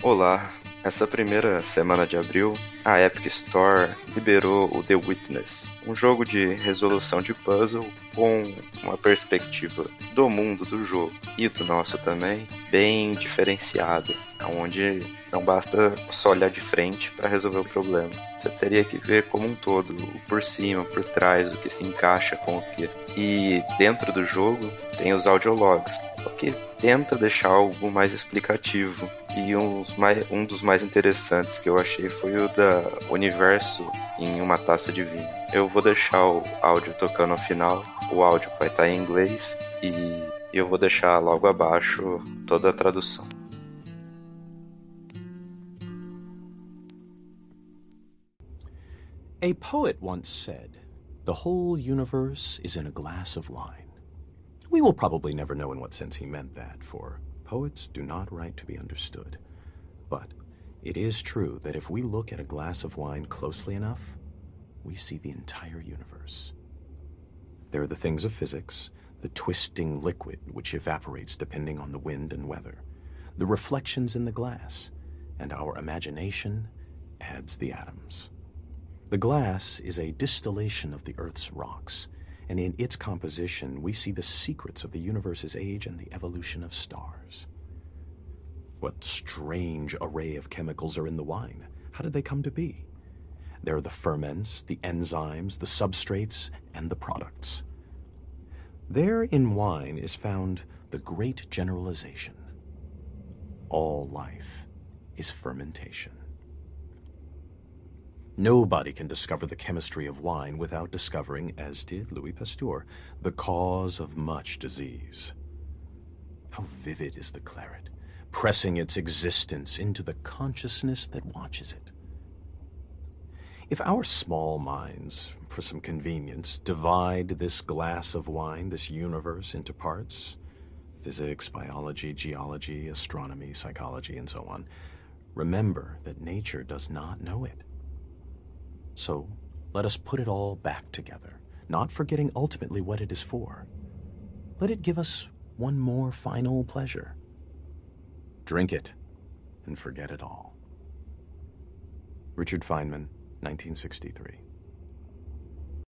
Olá, essa primeira semana de abril, a Epic Store liberou o The Witness, um jogo de resolução de puzzle com uma perspectiva do mundo do jogo e do nosso também bem diferenciada, onde não basta só olhar de frente para resolver o problema. Você teria que ver como um todo, por cima, por trás, o que se encaixa com o que. E dentro do jogo tem os audiologs, o que tenta deixar algo mais explicativo. E mais, um dos mais interessantes que eu achei foi o da Universo em uma taça de vinho. Eu vou deixar o áudio tocando ao final, o áudio vai estar em inglês e eu vou deixar logo abaixo toda a tradução. A poet once said, The whole universe is in a glass of wine. We will probably never know in what sense he meant that, for poets do not write to be understood. But it is true that if we look at a glass of wine closely enough, we see the entire universe. There are the things of physics, the twisting liquid which evaporates depending on the wind and weather, the reflections in the glass, and our imagination adds the atoms. The glass is a distillation of the Earth's rocks and in its composition, we see the secrets of the universe's age and the evolution of stars. What strange array of chemicals are in the wine? How did they come to be? There are the ferments, the enzymes, the substrates, and the products. There in wine is found the great generalization. All life is fermentation. Nobody can discover the chemistry of wine without discovering, as did Louis Pasteur, the cause of much disease. How vivid is the claret, pressing its existence into the consciousness that watches it. If our small minds, for some convenience, divide this glass of wine, this universe, into parts physics, biology, geology, astronomy, psychology, and so on remember that nature does not know it. So let us put it all back together, not forgetting ultimately what it is for. Let it give us one more final pleasure. Drink it and forget it all. Richard Feynman, 1963.